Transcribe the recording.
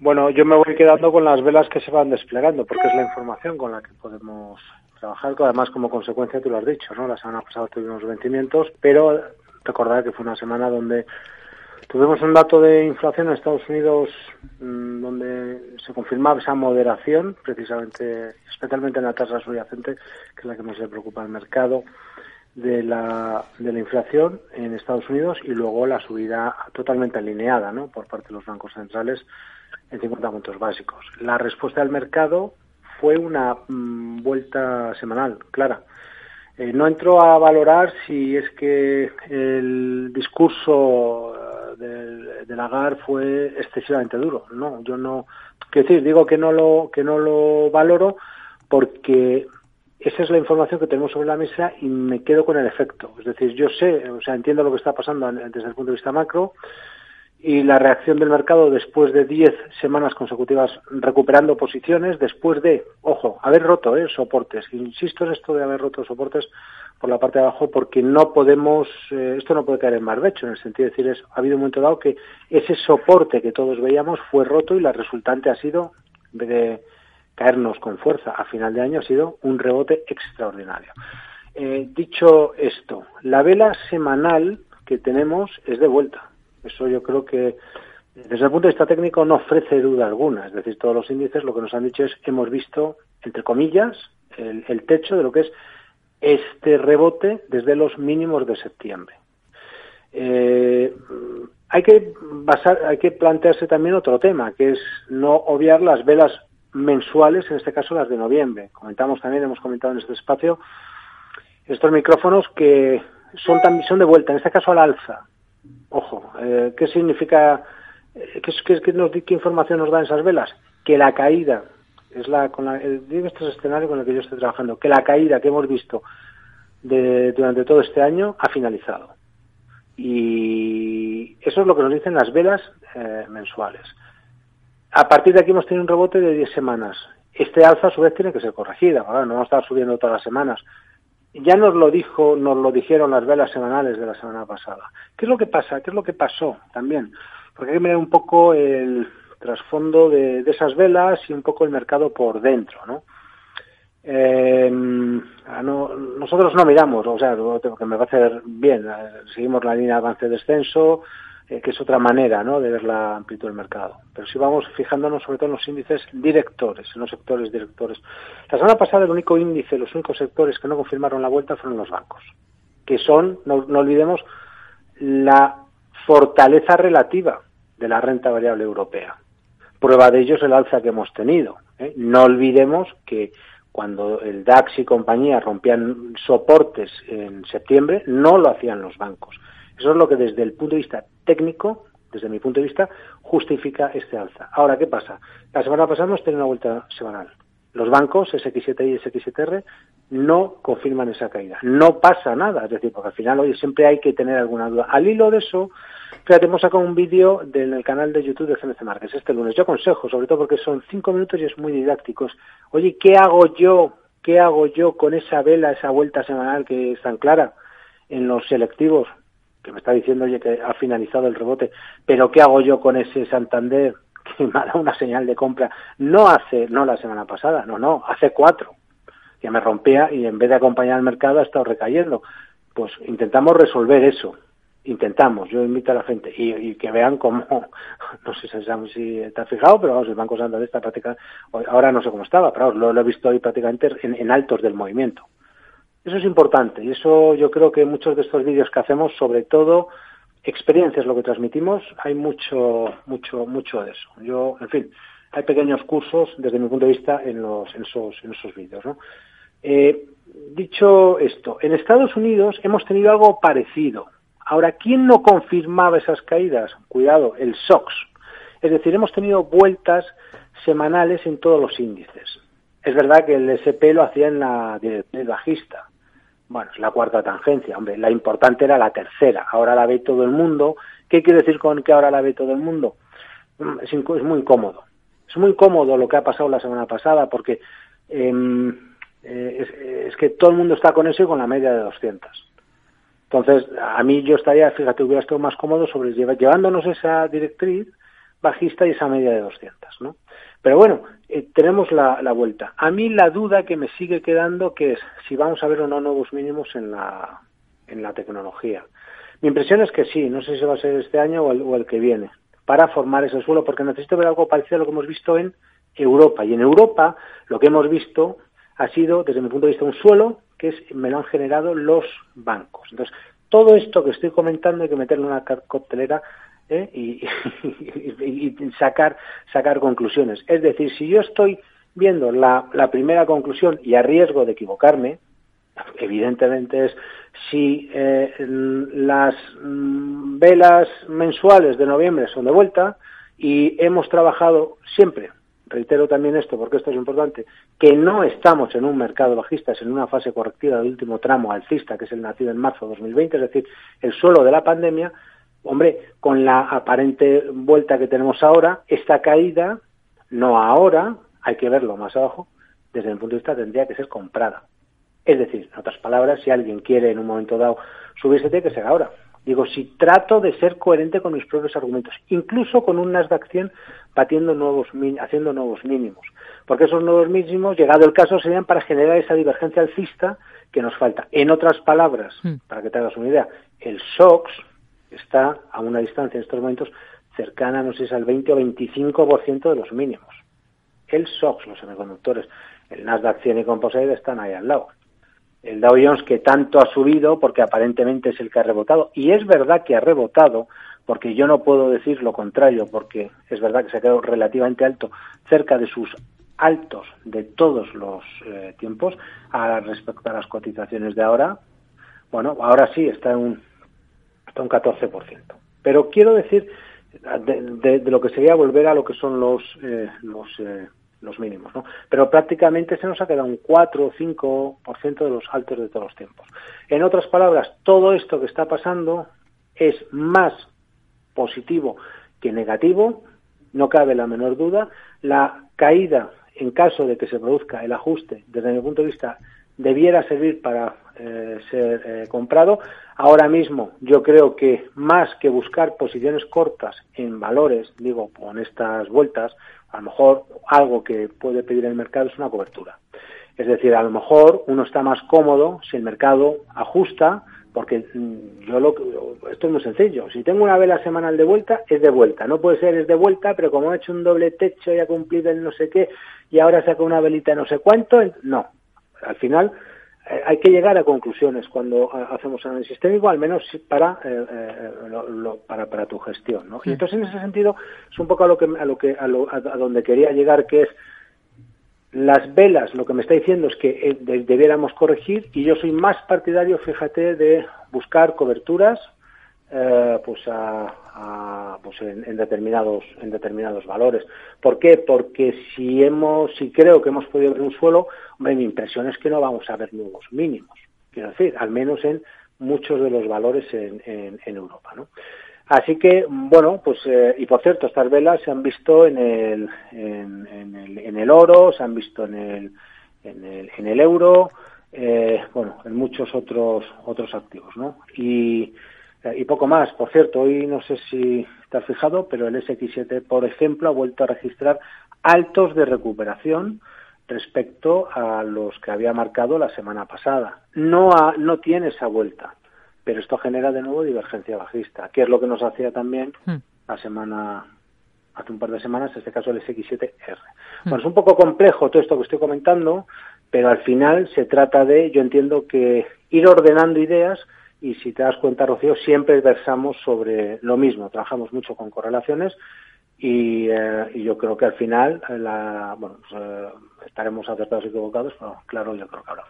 Bueno, yo me voy quedando con las velas que se van desplegando, porque es la información con la que podemos trabajar, que además como consecuencia tú lo has dicho, ¿no? La semana pasada tuvimos vencimientos, pero recordar que fue una semana donde tuvimos un dato de inflación en Estados Unidos mm, donde se confirmaba esa moderación, precisamente, especialmente en la tasa subyacente, que es la que más le preocupa al mercado, de la, de la inflación en Estados Unidos y luego la subida totalmente alineada ¿no? por parte de los bancos centrales en 50 puntos básicos. La respuesta del mercado fue una mm, vuelta semanal, clara. Eh, no entro a valorar si es que el discurso eh, de, de Lagarde fue excesivamente duro. No, yo no. Quiero decir, digo que no lo que no lo valoro porque esa es la información que tenemos sobre la mesa y me quedo con el efecto. Es decir, yo sé, o sea, entiendo lo que está pasando desde el punto de vista macro y la reacción del mercado después de 10 semanas consecutivas recuperando posiciones, después de, ojo, haber roto ¿eh? soportes. Insisto en esto de haber roto soportes por la parte de abajo porque no podemos, eh, esto no puede caer en barbecho, en el sentido de decir, es, ha habido un momento dado que ese soporte que todos veíamos fue roto y la resultante ha sido de caernos con fuerza a final de año ha sido un rebote extraordinario. Eh, dicho esto, la vela semanal que tenemos es de vuelta eso yo creo que desde el punto de vista técnico no ofrece duda alguna. Es decir, todos los índices lo que nos han dicho es hemos visto, entre comillas, el, techo de lo que es este rebote desde los mínimos de septiembre. Eh, hay que basar, hay que plantearse también otro tema, que es no obviar las velas mensuales, en este caso las de noviembre. Comentamos también, hemos comentado en este espacio, estos micrófonos que son, son de vuelta, en este caso al alza. Ojo, eh, ¿qué significa, eh, qué, qué, información nos dan esas velas? Que la caída, es la, con la, el, este escenario con el que yo estoy trabajando, que la caída que hemos visto de, durante todo este año ha finalizado. Y eso es lo que nos dicen las velas eh, mensuales. A partir de aquí hemos tenido un rebote de 10 semanas. Este alza a su vez tiene que ser corregida, no vamos a estar subiendo todas las semanas. Ya nos lo dijo, nos lo dijeron las velas semanales de la semana pasada. ¿Qué es lo que pasa? ¿Qué es lo que pasó también? Porque hay que mirar un poco el trasfondo de, esas velas y un poco el mercado por dentro, ¿no? Eh, nosotros no miramos, o sea, que me va a hacer bien, eh, seguimos la línea de avance-descenso, eh, que es otra manera ¿no? de ver la amplitud del mercado. Pero si vamos fijándonos sobre todo en los índices directores, en los sectores directores. La semana pasada el único índice, los únicos sectores que no confirmaron la vuelta fueron los bancos, que son, no, olvidemos, la fortaleza relativa de la renta variable europea. Prueba de ello es el alza que hemos tenido. ¿eh? No olvidemos que cuando el DAX y compañía rompían soportes en septiembre, no lo hacían los bancos. Eso es lo que desde el punto de vista técnico, desde mi punto de vista, justifica este alza. Ahora, ¿qué pasa? La semana pasada hemos tenido una vuelta semanal. Los bancos, SX7 y SX7R, no confirman esa caída. No pasa nada, es decir, porque al final, hoy siempre hay que tener alguna duda. Al hilo de eso, fíjate, hemos sacado un vídeo en el canal de YouTube de CNC Markets este lunes. Yo aconsejo, sobre todo porque son cinco minutos y es muy didáctico. Oye, ¿qué hago yo? ¿Qué hago yo con esa vela, esa vuelta semanal que es tan clara en los selectivos? Que me está diciendo, oye, que ha finalizado el rebote, pero ¿qué hago yo con ese Santander que me ha dado una señal de compra? No hace, no la semana pasada, no, no, hace cuatro. Ya me rompía y en vez de acompañar al mercado ha estado recayendo. Pues intentamos resolver eso. Intentamos, yo invito a la gente y, que vean cómo, no sé si está fijado, pero vamos, el Banco Santander está prácticamente, ahora no sé cómo estaba, pero lo, he visto hoy prácticamente en altos del movimiento. Eso es importante y eso yo creo que muchos de estos vídeos que hacemos, sobre todo experiencias, lo que transmitimos, hay mucho, mucho, mucho de eso. Yo, en fin, hay pequeños cursos desde mi punto de vista en, los, en esos, en esos vídeos. ¿no? Eh, dicho esto, en Estados Unidos hemos tenido algo parecido. Ahora, ¿quién no confirmaba esas caídas? Cuidado, el SOX. Es decir, hemos tenido vueltas semanales en todos los índices. Es verdad que el SP lo hacía en la dirección bajista, bueno, es la cuarta tangencia, hombre, la importante era la tercera, ahora la ve todo el mundo. ¿Qué quiere decir con que ahora la ve todo el mundo? Mm, es, muy cómodo. Es muy cómodo lo que ha pasado la semana pasada porque em, eh, es, que todo el mundo está con eso y con la media de 200. Entonces, a mí yo estaría, fíjate, hubiera estado más cómodo sobre llevándonos esa directriz bajista y esa media de 200, ¿no? Pero bueno, eh, tenemos la, la, vuelta. A mí la duda que me sigue quedando que es si vamos a ver o no nuevos mínimos en la, en la tecnología. Mi impresión es que sí, no sé si va a ser este año o el, o el que viene, para formar ese suelo, porque necesito ver algo parecido a lo que hemos visto en Europa. Y en Europa lo que hemos visto ha sido, desde mi punto de vista, un suelo que es, me lo han generado los bancos. Entonces, todo esto que estoy comentando hay que meterlo en una coctelera ¿eh? y, sacar, sacar conclusiones. Es decir, si yo estoy viendo la, la primera conclusión y a riesgo de equivocarme, evidentemente es si eh, las mm, velas mensuales de noviembre son de vuelta y hemos trabajado siempre, reitero también esto porque esto es importante, que no estamos en un mercado bajista, es en una fase correctiva del último tramo alcista, que es el nacido en marzo de 2020, es decir, el suelo de la pandemia, Hombre, con la aparente vuelta que tenemos ahora, esta caída, no ahora, hay que verlo más abajo, desde mi punto de vista tendría que ser comprada. Es decir, en otras palabras, si alguien quiere en un momento dado subirse, tiene que ser ahora. Digo, si trato de ser coherente con mis propios argumentos, incluso con un Nasdaq 100 batiendo nuevos, haciendo nuevos mínimos. Porque esos nuevos mínimos, llegado el caso, serían para generar esa divergencia alcista que nos falta. En otras palabras, hmm. para que te hagas una idea, el SOX, está a una distancia en estos momentos cercana, no sé si al 20 o 25% de los mínimos. El SOX, los semiconductores, el Nasdaq 100 y Composite están ahí al lado. El Dow Jones que tanto ha subido porque aparentemente es el que ha rebotado y es verdad que ha rebotado porque yo no puedo decir lo contrario porque es verdad que se ha quedado relativamente alto cerca de sus altos de todos los eh, tiempos a respecto a las cotizaciones de ahora. Bueno, ahora sí está en un hasta un 14%. Pero quiero decir, de, lo que sería volver a lo que son los, eh, los, eh, mínimos, ¿no? Pero prácticamente se nos ha quedado un 4 o 5% de los altos de todos los tiempos. En otras palabras, todo esto que está pasando es más positivo que negativo, no cabe la menor duda. La caída, en caso de que se produzca el ajuste, desde mi punto de vista, debiera servir para eh, ser eh, comprado. Ahora mismo yo creo que más que buscar posiciones cortas en valores, digo, con estas vueltas, a lo mejor algo que puede pedir el mercado es una cobertura. Es decir, a lo mejor uno está más cómodo si el mercado ajusta, porque mm, yo lo esto es muy sencillo. Si tengo una vela semanal de vuelta, es de vuelta. No puede ser es de vuelta, pero como ha hecho un doble techo y ha cumplido el no sé qué y ahora saca una velita no sé cuánto, no al final eh, hay que llegar a conclusiones cuando eh, hacemos análisis técnico, al menos para, eh, para, para tu gestión. ¿no? Y entonces, en ese sentido, es un poco a lo que, a, lo que, a, donde quería llegar, que es las velas, lo que me está diciendo es que debiéramos corregir y yo soy más partidario, fíjate, de buscar coberturas pues a, pues en, determinados en determinados valores. ¿Por qué? Porque si hemos si creo que hemos podido ver un suelo, Hombre, mi impresión es que no vamos a ver nuevos mínimos, quiero decir, al menos en muchos de los valores en, en, Europa, ¿no? Así que, bueno, pues, eh, y por cierto, estas velas se han visto en el, en, el, en el oro, se han visto en el, en el, en el euro, eh, bueno, en muchos otros, otros activos, ¿no? Y, eh, y poco más. Por cierto, hoy no sé si estás fijado, pero el SX7, por ejemplo, ha vuelto a registrar altos de recuperación, respecto a los que había marcado la semana pasada. No, no tiene esa vuelta, pero esto genera de nuevo divergencia bajista, que es lo que nos hacía también hmm. la semana hace un par de semanas, en este caso el SX7R. Hmm. Bueno, es un poco complejo todo esto que estoy comentando, pero al final se trata de, yo entiendo que ir ordenando ideas y si te das cuenta, Rocío, siempre versamos sobre lo mismo. Trabajamos mucho con correlaciones y, eh, y yo creo que al final, la, bueno, pues, eh, estaremos acertados y equivocados, pero claro, yo creo que habrá